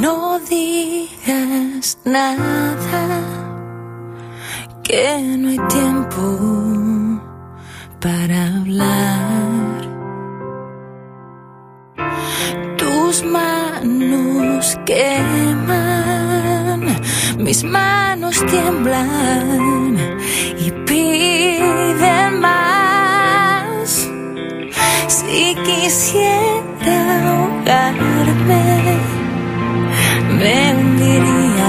No digas nada, que no hay tiempo para hablar. Tus manos queman, mis manos tiemblan y piden más. Si quisiera ahogarme, Bendiría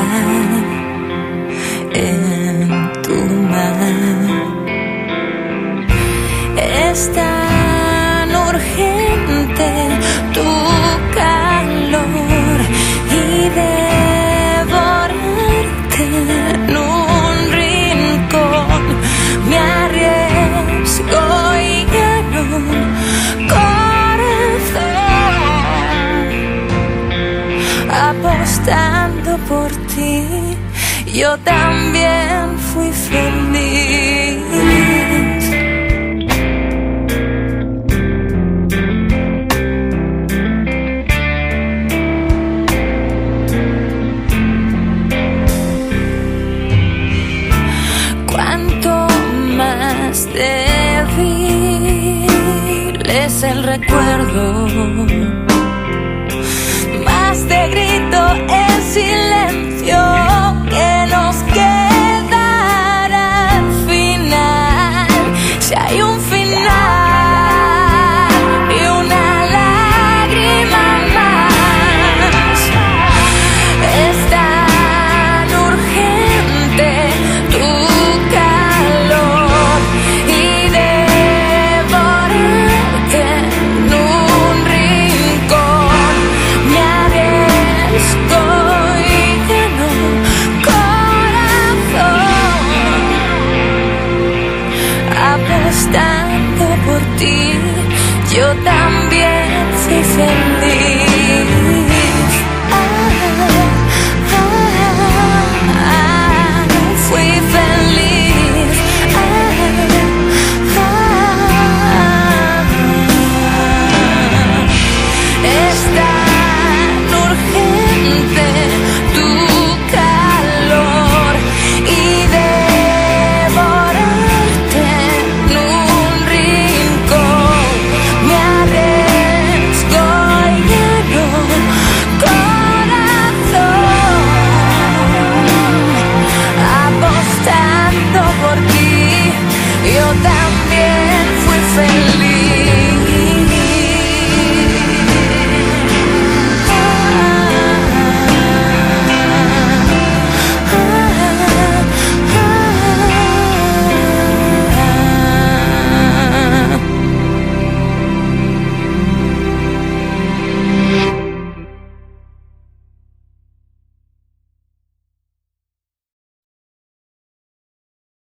apostando por ti. Yo también fui feliz. Cuanto más débil es el recuerdo tanto por ti, yo también soy feliz. without